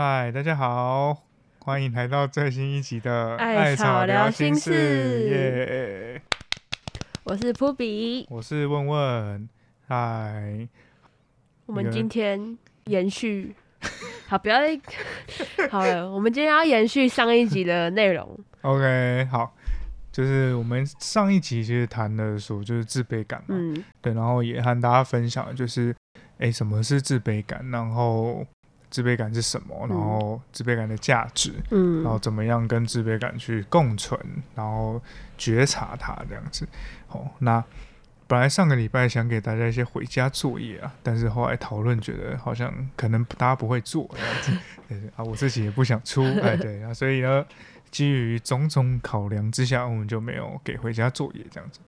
嗨，大家好，欢迎来到最新一集的《艾草聊心事》事耶！我是扑比。我是问问，嗨，我们今天延续，好，不要再 好了。我们今天要延续上一集的内容。OK，好，就是我们上一集其实谈的说就是自卑感嘛，嗯，对，然后也和大家分享，就是哎，什么是自卑感，然后自卑感是什么，然后自卑感的价值，嗯然后怎么样跟自卑感去共存，然后觉察它这样子。好，那本来上个礼拜想给大家一些回家作业啊，但是后来讨论觉得好像可能大家不会做这样子，对对啊，我自己也不想出，哎对啊，所以呢，基于种种考量之下，我们就没有给回家作业这样子。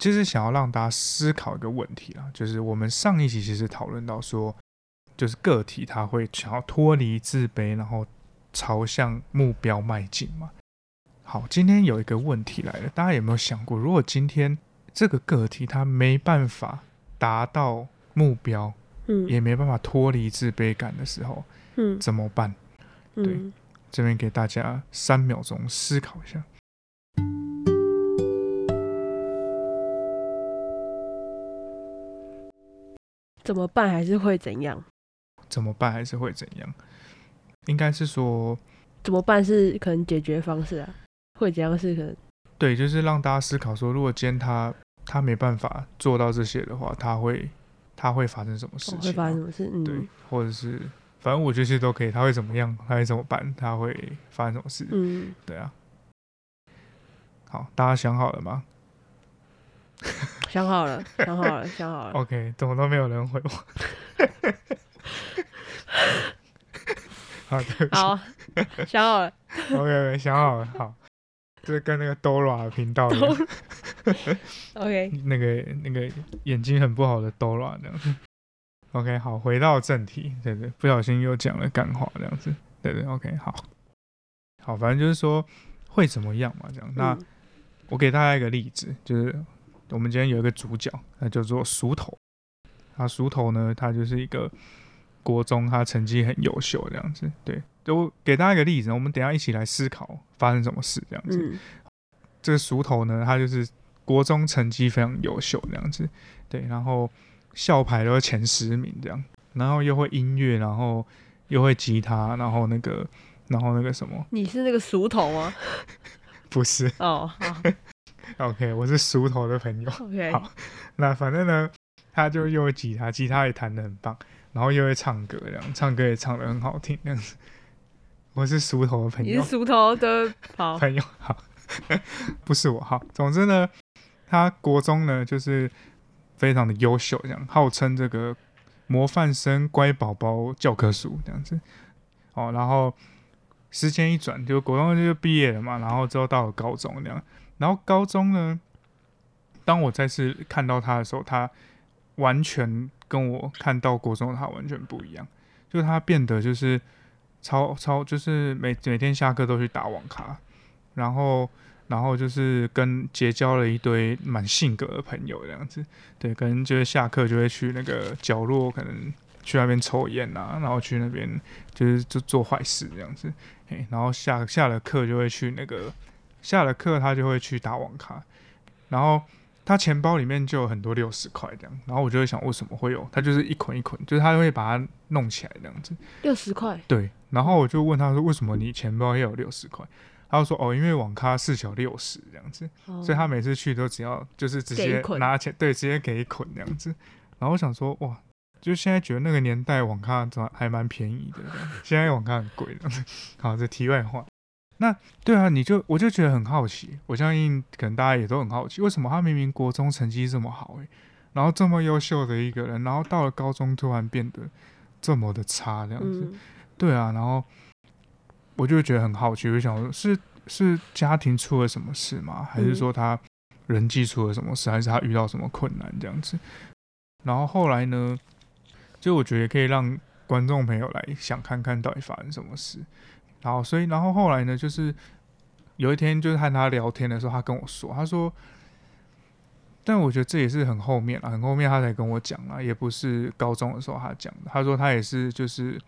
其实想要让大家思考一个问题啊，就是我们上一集其实讨论到说，就是个体他会想要脱离自卑，然后朝向目标迈进嘛。好，今天有一个问题来了，大家有没有想过，如果今天这个个体他没办法达到目标，嗯也没办法脱离自卑感的时候，嗯怎么办？对嗯，这边给大家三秒钟思考一下。怎么办？还是会怎样？怎么办？还是会怎样？应该是说，怎么办是可能解决方式啊？会怎样是可能？对，就是让大家思考说，如果今天他他没办法做到这些的话，他会他会发生什么事会发生什么事？嗯，对，或者是反正我觉得其实都可以，他会怎么样，他会怎么办，他会发生什么事？嗯，对啊。好，大家想好了吗想好了，想好了，想好了。？OK，怎么都没有人回我？好，对不起好，想好了。，OK，想好了，好，就是跟那个 Dora 频道一样 OK，那个那个眼睛很不好的 Dora 这样子。OK，好，回到正题，对对，不小心又讲了干话这样子，对对，OK，好，好，反正就是说会怎么样嘛，这样。那嗯我给大家一个例子，就是我们今天有一个主角，那叫做熟头。他熟头呢，他就是一个国中，他成绩很优秀这样子。对，就给大家一个例子，我们等一下一起来思考发生什么事这样子。嗯这个熟头呢，他就是国中成绩非常优秀这样子，对，然后校牌都是前十名这样，然后又会音乐，然后又会吉他，然后那个，然后那个什么，你是那个熟头吗？不是哦，好，OK，我是熟头的朋友。，OK，好那反正呢，他就又会吉他，吉他也弹的很棒，然后又会唱歌，这样唱歌也唱得很好听，这样子。我是熟头的朋友你是，熟头的，好，朋友好，不是我好。总之呢，他国中呢就是非常的优秀，这样号称这个模范生、乖宝宝教科书这样子。哦，然后时间一转，就国中就毕业了嘛，然后之后到了高中这样。然后高中呢，当我再次看到他的时候，他完全跟我看到国中的他完全不一样，就他变得就是超超，就是每每天下课都去打网咖，然后然后就是跟结交了一堆蛮性格的朋友这样子，对，可能就是下课就会去那个角落，可能去那边抽烟啊，然后去那边就是就做坏事这样子，嘿，然后下下了课就会去那个下了课他就会去打网咖，然后他钱包里面就有很多六十块这样，然后我就会想为什么会有，他就是一捆一捆，就是他会把它弄起来这样子，六十块，对，然后我就问他说为什么你钱包也有六十块？他就说哦，因为网咖四小六十这样子，哦所以他每次去都只要就是直接拿钱，对，直接给一捆这样子。然后我想说哇，就现在觉得那个年代网咖怎么还蛮便宜的，现在网咖很贵的。好，这题外话。那对啊，你就我就觉得很好奇，我相信可能大家也都很好奇，为什么他明明国中成绩这么好、欸，然后这么优秀的一个人，然后到了高中突然变得这么的差这样子。嗯，对啊，然后我就觉得很好奇，我就想说，是是家庭出了什么事吗？还是嗯说他人际出了什么事？还是他遇到什么困难这样子？然后后来呢，就我觉得可以让观众朋友来想看看到底发生什么事。然后，所以，然后后来呢，就是有一天就是和他聊天的时候，他跟我说，他说，但我觉得这也是很后面了，很后面他才跟我讲啊，也不是高中的时候他讲的。他说他也是就是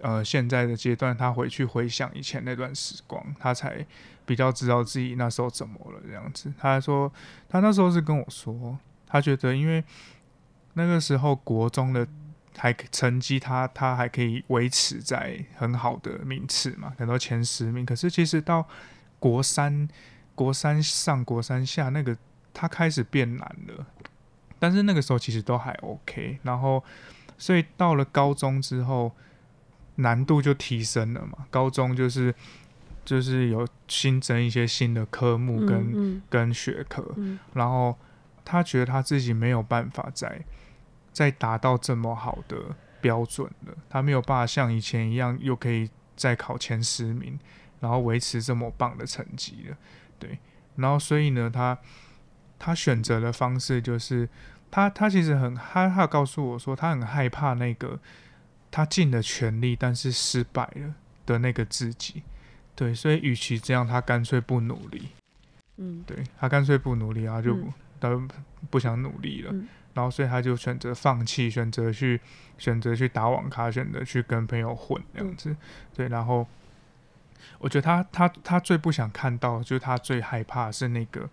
呃现在的阶段，他回去回想以前那段时光，他才比较知道自己那时候怎么了这样子。他说他那时候是跟我说，他觉得因为那个时候国中的还成绩他他还可以维持在很好的名次嘛，可能前十名。可是其实到国三国三上国三下那个他开始变难了，但是那个时候其实都还 OK。然后所以到了高中之后难度就提升了嘛，高中就是就是有新增一些新的科目跟、嗯嗯。跟学科，嗯。然后他觉得他自己没有办法再再达到这么好的标准了，他没有办法像以前一样又可以再考前十名，然后维持这么棒的成绩了。对，然后所以呢，他他选择的方式就是他他其实很他他告诉我说他很害怕那个他尽了全力但是失败了的那个自己。对，所以与其这样，他干脆不努力。嗯对他干脆不努力啊，就嗯不他就不想努力了，嗯然后所以他就选择放弃，选择去选择去打网咖，选择去跟朋友混这样子。对，然后我觉得他他他最不想看到，就是他最害怕是那个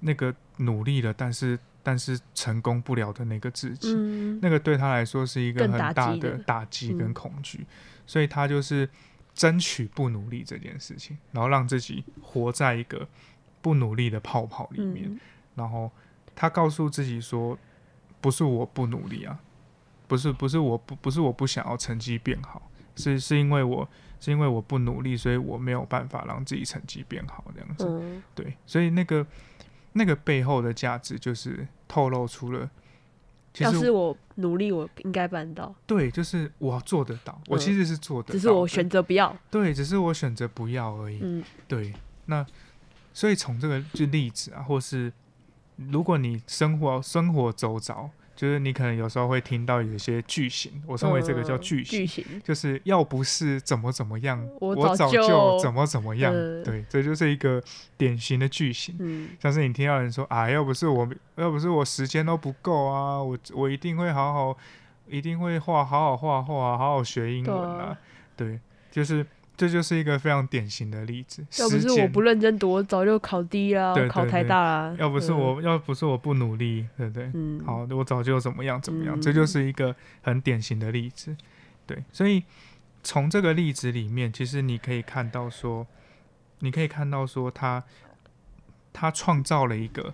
那个努力了，但是但是成功不了的那个自己。嗯那个对他来说是一个很大的的打击跟嗯恐惧，所以他就是争取不努力这件事情，然后让自己活在一个不努力的泡泡里面，嗯然后他告诉自己说，不是我不努力啊，不是不是我不不是我不想要成绩变好，是是因为我是因为我不努力，所以我没有办法让自己成绩变好这样子，嗯对，所以那个那个背后的价值就是透露出了。要是我努力，我应该办到，对，就是我做得到，我嗯其实是做得到的，只是我选择不要。对，只是我选择不要而已。嗯对，那所以从这个就例子啊，或是如果你生活生活周遭，就是你可能有时候会听到有一些句型，我称为这个叫嗯句型，句型，就是要不是怎么怎么样，我我早早就就怎么怎么样。嗯对，这就是一个典型的句型。嗯像是你听到人说啊，要不是我，要不是我时间都不够啊，我我一定会好好，一定会画，好好画画，好好学英文啊啊。对，就是这就是一个非常典型的例子。要不是我不认真读，我早就考第一啦对，考台对对大啦。要不是嗯，我，要不是我不努力，对不对？嗯，好，我早就怎么样怎么样，这嗯就是一个很典型的例子。对，所以从这个例子里面，其实你可以看到说，你可以看到说他他创造了一个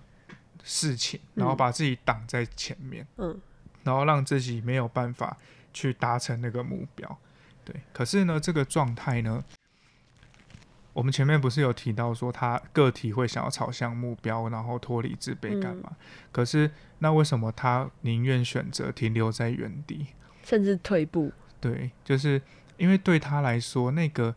事情，然后嗯把自己挡在前面，嗯然后让自己没有办法去达成那个目标。对，可是呢，这个状态呢，我们前面不是有提到说，他个体会想要朝向目标，然后脱离自卑感嗯嘛？可是那为什么他宁愿选择停留在原地？甚至退步。对，就是因为对他来说，那个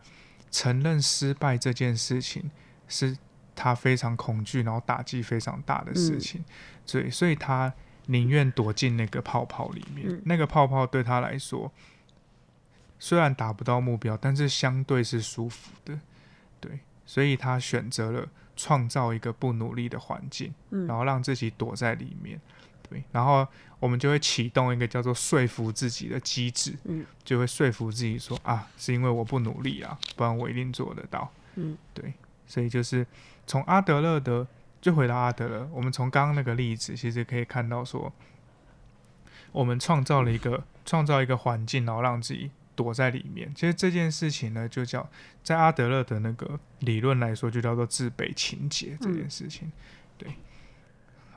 承认失败这件事情是他非常恐惧，然后打击非常大的事嗯情，对，所以他宁愿躲进那个泡泡里面。嗯那个泡泡对他来说，虽然达不到目标，但是相对是舒服的，对，所以他选择了创造一个不努力的环境。嗯。然后让自己躲在里面，对，然后我们就会启动一个叫做说服自己的机制，嗯，就会说服自己说啊，是因为我不努力啊，不然我一定做得到，嗯，对，所以就是从阿德勒的，就回到阿德勒，我们从刚刚那个例子，其实可以看到说，我们创造了一个创造一个环境，然后让自己躲在里面。其实这件事情呢，就叫在阿德勒的那个理论来说，就叫做自卑情结这件事情。对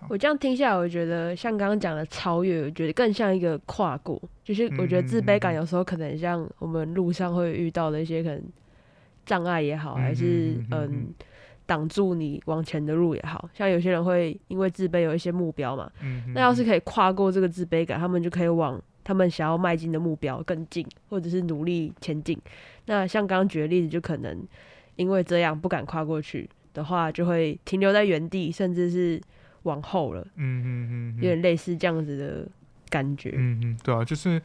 我这样听下来，我觉得像刚刚讲的超越，我觉得更像一个跨过。就是我觉得自卑感有时候可能像我们路上会遇到的一些可能障碍也好，还是嗯挡住你往前的路也好，像有些人会因为自卑有一些目标嘛，嗯，那要是可以跨过这个自卑感，他们就可以往他们想要迈进的目标更近，或者是努力前进。那像刚刚举的例子，就可能因为这样不敢跨过去的话，就会停留在原地，甚至是往后了，嗯嗯嗯，有点类似这样子的感觉。嗯嗯，对啊，就是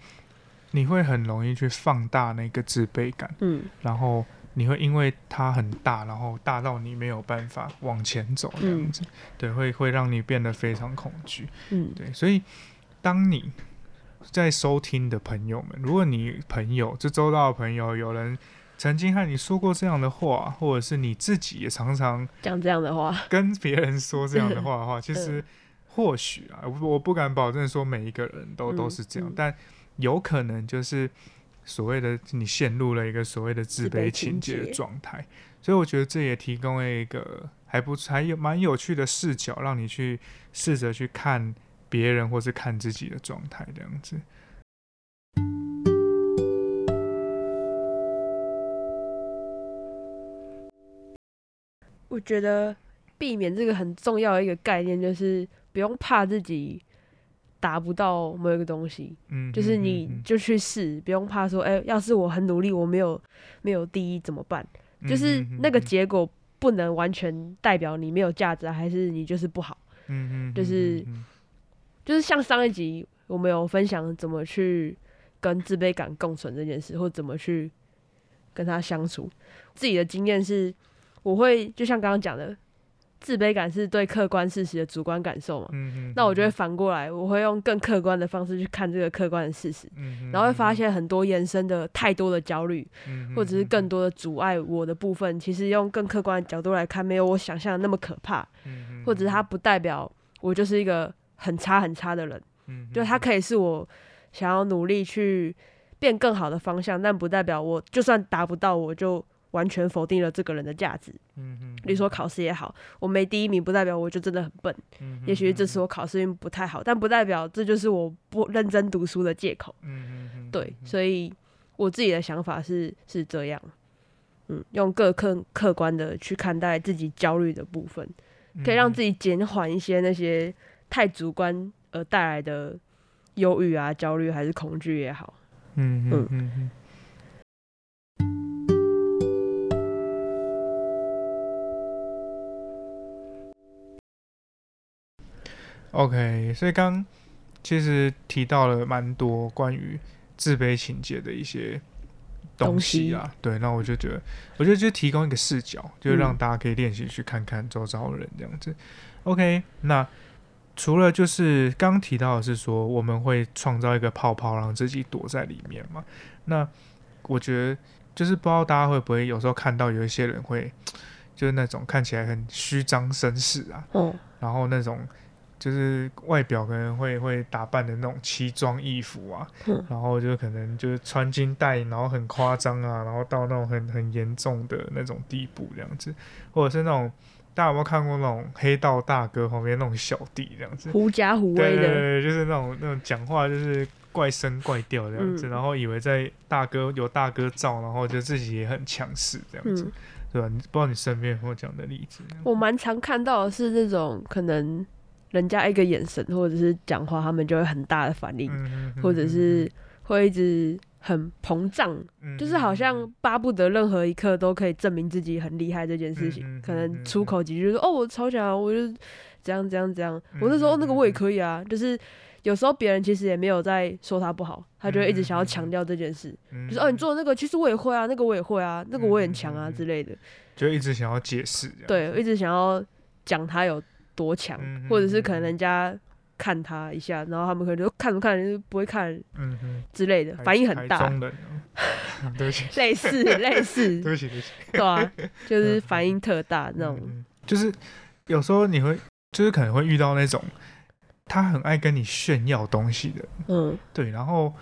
你会很容易去放大那个自卑感，嗯然后你会因为它很大，然后大到你没有办法往前走这样子，对，会会让你变得非常恐惧。嗯对，所以当你在收听的朋友们，如果你朋友就周到的朋友有人曾经和你说过这样的话，或者是你自己也常常讲这样的话，跟别人说这样的话的话，其实或许啊，我我不敢保证说每一个人都都是这样，但有可能就是所谓的你陷入了一个所谓的自自卑卑情情节的节状态，所以我觉得这也提供了一个还不还有蛮有趣的视角，让你去试着去看别人或是看自己的状态这样子。我觉得避免这个很重要的一个概念就是不用怕自己达不到某一个东西，嗯，就是你就去试，不用怕说，哎、要是我很努力，我没有没有第一怎么办？嗯就是那个嗯结果不能完全代表你没有价值，还是你就是不好。嗯嗯，就是嗯就是像上一集我们有分享怎么去跟自卑感共存这件事，或怎么去跟他相处。自己的经验是，我会就像刚刚讲的，自卑感是对客观事实的主观感受嘛。嗯嗯，那我就会反过来，我会用更客观的方式去看这个客观的事实，嗯，然后会发现很多延伸的太多的焦虑，嗯，或者是更多的阻碍我的部分，其实用更客观的角度来看，没有我想象的那么可怕，嗯，或者是它不代表我就是一个很差很差的人。嗯，就他可以是我想要努力去变更好的方向，但不代表我就算达不到，我就完全否定了这个人的价值。嗯嗯，比如说考试也好，我没第一名，不代表我就真的很笨。嗯，也许这次我考试运不太好，但不代表这就是我不认真读书的借口。嗯对，所以我自己的想法是是这样。嗯，用各客客观的去看待自己焦虑的部分，可以让自己减缓一些那些太主观而带来的忧郁啊、焦虑还是恐惧也好。嗯嗯嗯嗯。OK，所以刚其实提到了蛮多关于自卑情节的一些东西啊，对，那我就觉得，我觉得就提供一个视角，就是让嗯大家可以练习去看看周遭的人这样子。OK，那除了就是刚提到的是说我们会创造一个泡泡，让自己躲在里面嘛，那我觉得就是不知道大家会不会有时候看到有一些人会，就是那种看起来很虚张声势啊，嗯，然后那种就是外表可能会会打扮的那种奇装异服啊，嗯。然后就可能就是穿金戴银，然后很夸张啊，然后到那种很很严重的那种地步这样子，或者是那种大家有没有看过那种黑道大哥旁边那种小弟这样子？狐假虎威的，对对，就是那种那种讲话就是怪声怪调这样子，嗯然后以为在大哥有大哥罩，然后就自己也很强势这样子，嗯，对吧？你不知道你身边有没有这样的例子？我蛮常看到的是那种可能人家一个眼神或者是讲话，他们就会很大的反应，嗯或者是会一直很膨胀，嗯就是好像巴不得任何一刻都可以证明自己很厉害这件事情，可嗯能出口几句就说哦我超强，我就怎样怎样怎样，嗯我那时候那个嗯我也可以啊，就是有时候别人其实也没有在说他不好，他就会一直想要强调这件事，嗯就是哦你做那个其实我也会啊，那个我也会啊，那个我也很强啊之类的，就一直想要解释对，一直想要讲他有多强，或者是可能人家看他一下，然后他们可能就看不看就是不会看嗯哼，之类的，反应很大，台中人哦，对不起，类似 类似。对，不起，对不起，对啊，就是反应特大那种。就是有时候你会，就是可能会遇到那种他很爱跟你炫耀东西的，嗯。对，然后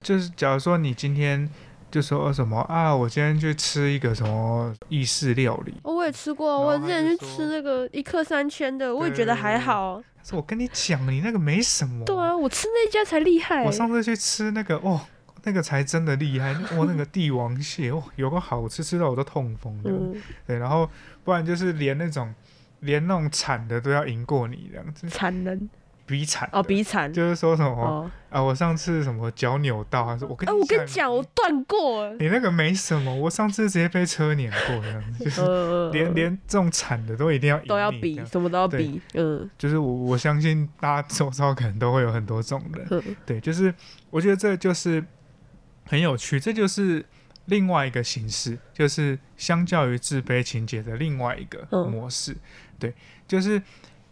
就是假如说你今天就说什么啊，我今天去吃一个什么意式料理，哦，我也吃过，我之前去吃那个一克三千的，我也觉得还好。是我跟你讲，你那个没什么，对啊，我吃那家才厉害我。上次去吃那个哦。那个才真的厉害，哇！那个帝王蟹，哇，有个好吃，吃到我都痛风的。嗯，对，然后不然就是连那种连那种惨的都要赢过你这样子，惨人比惨哦，的比惨就是说什么、哦。啊，我上次什么脚扭到，他说我跟我跟你讲，我断过。你那个没什么，我上次直接被车碾过这样子，就是呃，连连这种惨的都一定要都要比，什么都要比。嗯就是我我相信大家周遭可能都会有很多这种人，嗯对，就是我觉得这就是很有趣，这就是另外一个形式，就是相较于自卑情节的另外一个嗯模式。对，就是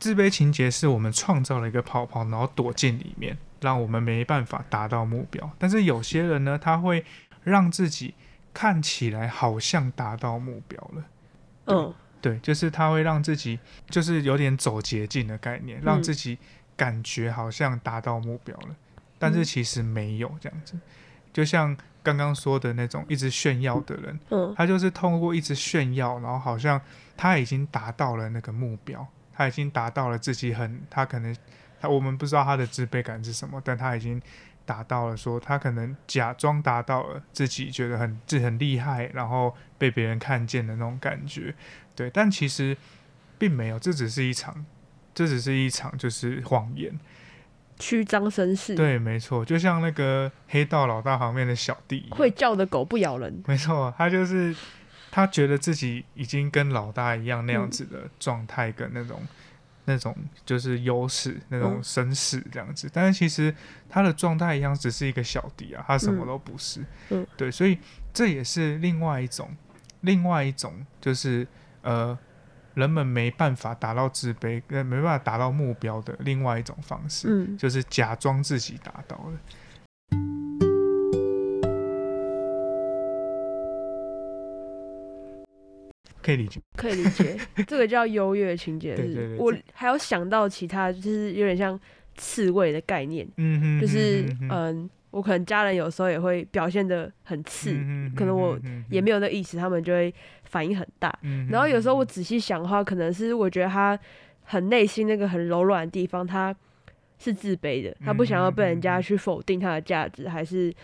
自卑情节是我们创造了一个泡泡，然后躲进里面，让我们没办法达到目标。但是有些人呢，他会让自己看起来好像达到目标了。嗯对，就是他会让自己就是有点走捷径的概念，让自己感觉好像达到目标了，但是其实没有这样子。就像刚刚说的那种一直炫耀的人，嗯他就是通过一直炫耀，然后好像他已经达到了那个目标，他已经达到了自己很，他可能他我们不知道他的自卑感是什么，但他已经达到了说他可能假装达到了自己觉得很自很厉害，然后被别人看见的那种感觉，对，但其实并没有，这只是一场，这只是一场就是谎言，虚张声势，对，没错，就像那个黑道老大旁边的小弟会叫的狗不咬人。没错，他就是他觉得自己已经跟老大一样那样嗯子的状态跟那种、那种就是优势那种嗯绅士这样子，但是其实他的状态一样，只是一个小弟啊，他什么嗯都不是。嗯对，所以这也是另外一种，另外一种就是呃。人们没办法达到自卑，呃，没办法达到目标的另外一种方式，嗯就是假装自己达到了。可以理解。可以理解，这个叫优越情节。对对对是我还有想到其他，就是有点像刺猬的概念，嗯哼，就是嗯我可能家人有时候也会表现的很刺，嗯可能我也没有。那意思，他们就会反应很大。嗯然后有时候我仔细想的话，可能是我觉得他很内心那个很柔软的地方，他是自卑的，他不想要被人家去否定他的价值，还是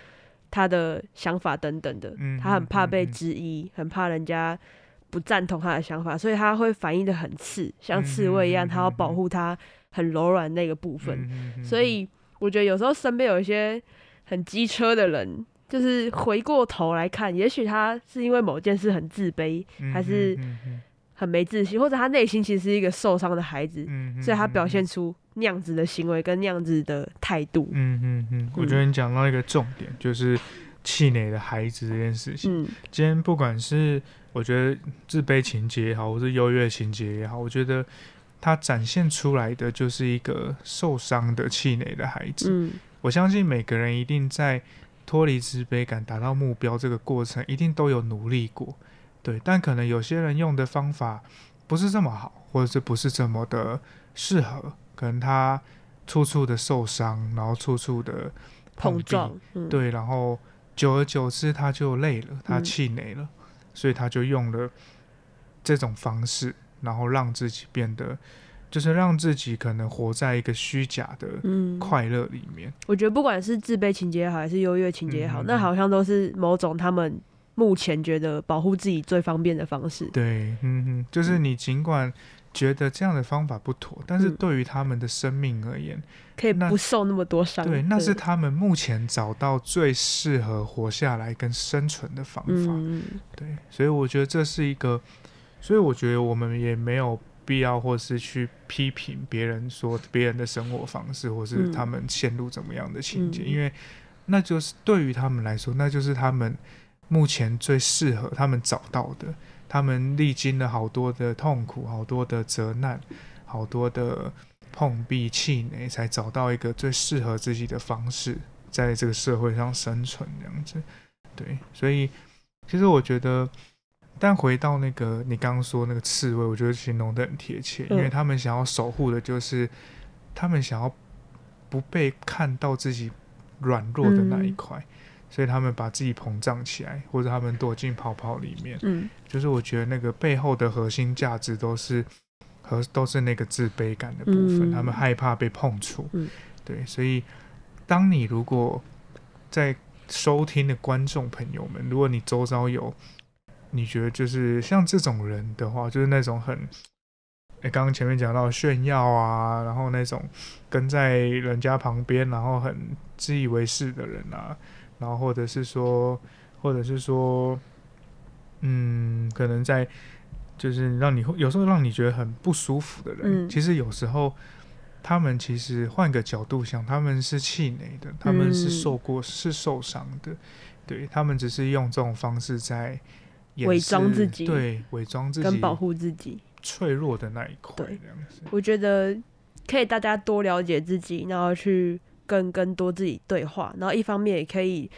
他的想法等等的嗯，他很怕被质疑，很怕人家不赞同他的想法，所以他会反应的很刺，像刺猬一样，嗯他要保护他很柔软那个部分。所以我觉得有时候身边有一些很机车的人，就是回过头来看，也许他是因为某件事很自卑，嗯还是很没自信，或者他内心其实是一个受伤的孩子，所以他表现出那样子的行为跟那样子的态度。嗯嗯嗯，我觉得你讲到一个重点，就是气馁的孩子这件事情。嗯今天不管是我觉得自卑情节也好，或是优越情节也好，我觉得他展现出来的就是一个受伤的气馁的孩子。嗯我相信每个人一定在脱离自卑感、达到目标这个过程，一定都有努力过，对。但可能有些人用的方法不是这么好，或者是不是这么的适合，可能他处处的受伤，然后处处的壁碰撞，嗯，对，然后久而久之他就累了，他嗯气馁了，所以他就用了这种方式，然后让自己变得，就是让自己可能活在一个虚假的嗯，快乐里面。我觉得不管是自卑情节也好，还是优越情节也好，嗯嗯嗯那好像都是某种他们目前觉得保护自己最方便的方式。对，嗯哼，就是你尽管觉得这样的方法不妥，但是嗯对于他们的生命而言，那可以不受那么多伤。对，那是他们目前找到最适合活下来跟生存的方法。嗯，对，所以我觉得这是一个，所以我觉得我们也没有必要或是去批评别人说别人的生活方式，或是嗯他们陷入怎么样的情节，嗯因为那就是对于他们来说，那就是他们目前最适合他们找到的。他们历经了好多的痛苦，好多的责难，好多的碰壁、气馁，才找到一个最适合自己的方式，在这个社会上生存这样子。对，所以其实我觉得，但回到那个你刚刚说那个刺猬，我觉得形容的很贴切，因为他们想要守护的就是他们想要不被看到自己软弱的那一块。所以他们把自己膨胀起来，或者他们躲进泡泡里面，嗯。就是我觉得那个背后的核心价值都是和都是那个自卑感的部分，嗯。他们害怕被碰触。嗯。对，所以当你如果在收听的观众朋友们，如果你周遭有你觉得就是像这种人的话，就是那种很，哎，刚刚前面讲到炫耀啊，然后那种跟在人家旁边，然后很自以为是的人啊，然后或者是说，或者是说，嗯，可能在就是让你有时候让你觉得很不舒服的人，嗯其实有时候他们其实换个角度想，他们是气馁的，他们是嗯受过、是受伤的，对他们只是用这种方式在掩伪装自己对，伪装自己，跟保护自己。脆弱的那一块，对这样子。我觉得可以大家多了解自己，然后去跟更多自己对话，然后一方面也可以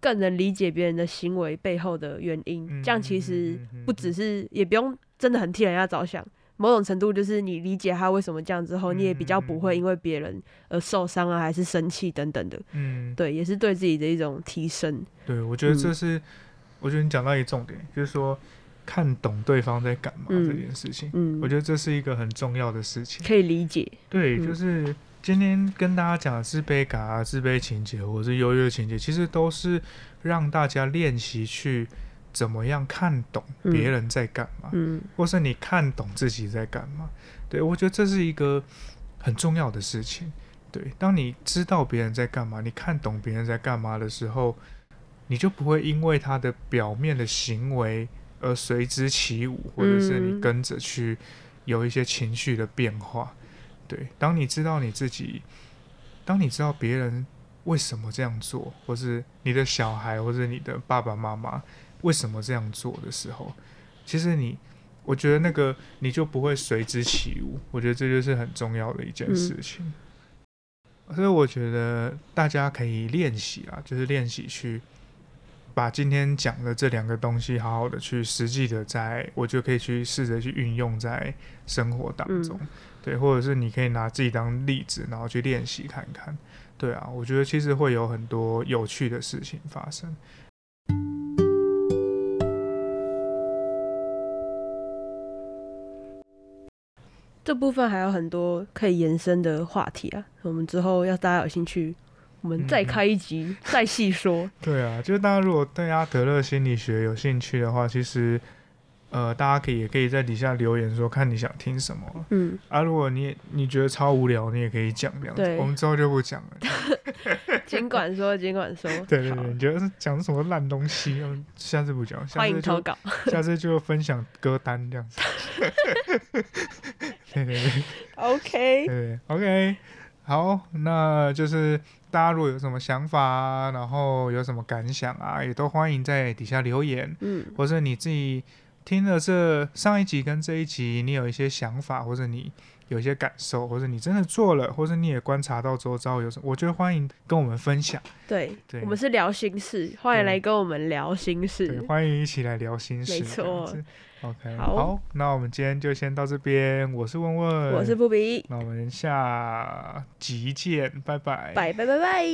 更能理解别人的行为背后的原因。嗯这样其实不只是，也不用真的很替人家着想。某种程度就是你理解他为什么这样之后，你也比较不会因为别人而受伤啊，还是生气等等的。嗯，对，也是对自己的一种提升。对，我觉得这嗯是，我觉得你讲到一个重点，就是说看懂对方在干嘛嗯这件事情。嗯我，觉得这是一个很重要的事情。可以理解。对，嗯就是今天跟大家讲的自卑感啊、自卑情节或者是优越情节，其实都是让大家练习去怎么样看懂嗯别人在干嘛，嗯或是你看懂自己在干嘛。对我觉得这是一个很重要的事情。对，当你知道别人在干嘛，你看懂别人在干嘛的时候，你就不会因为他的表面的行为而随之起舞，或者是你嗯跟着去有一些情绪的变化。对，当你知道你自己，当你知道别人为什么这样做，或是你的小孩或是你的爸爸妈妈为什么这样做的时候，其实你，我觉得那个你就不会随之起舞。我觉得这就是很重要的一件事情。所以我觉得大家可以练习啊，就是练习去把今天讲的这两个东西，好好的去实际的在，我就可以去试着去运用在生活当中。对，或者是你可以拿自己当例子，然后去练习看看。对啊，我觉得其实会有很多有趣的事情发生。这部分还有很多可以延伸的话题啊，我们之后要大家有兴趣，我们再开一集、再细说。对啊，就是大家如果对阿德勒心理学有兴趣的话，其实呃，大家可以也可以在底下留言说，看你想听什么嗯，啊。如果你你觉得超无聊，你也可以讲这样子，我们之后就不讲了。尽管说，尽管说。好对对对，你觉得是讲什么烂东西，嗯下次不讲，下次就欢迎投稿。下次就分享歌单这样子。对对对。OK，对，OK，好，那就是大家如果有什么想法啊，然后有什么感想啊，也都欢迎在底下留言，嗯或者你自己听了这上一集跟这一集，你有一些想法，或者你有一些感受，或者你真的做了，或者你也观察到周遭有什么，我觉得欢迎跟我们分享。对，对我们是聊心事，欢迎对来跟我们聊心事对，事。欢迎一起来聊心事。没错。OK，好那我们今天就先到这边。我是问问，我是布比，那我们下集见，拜拜，拜拜拜拜。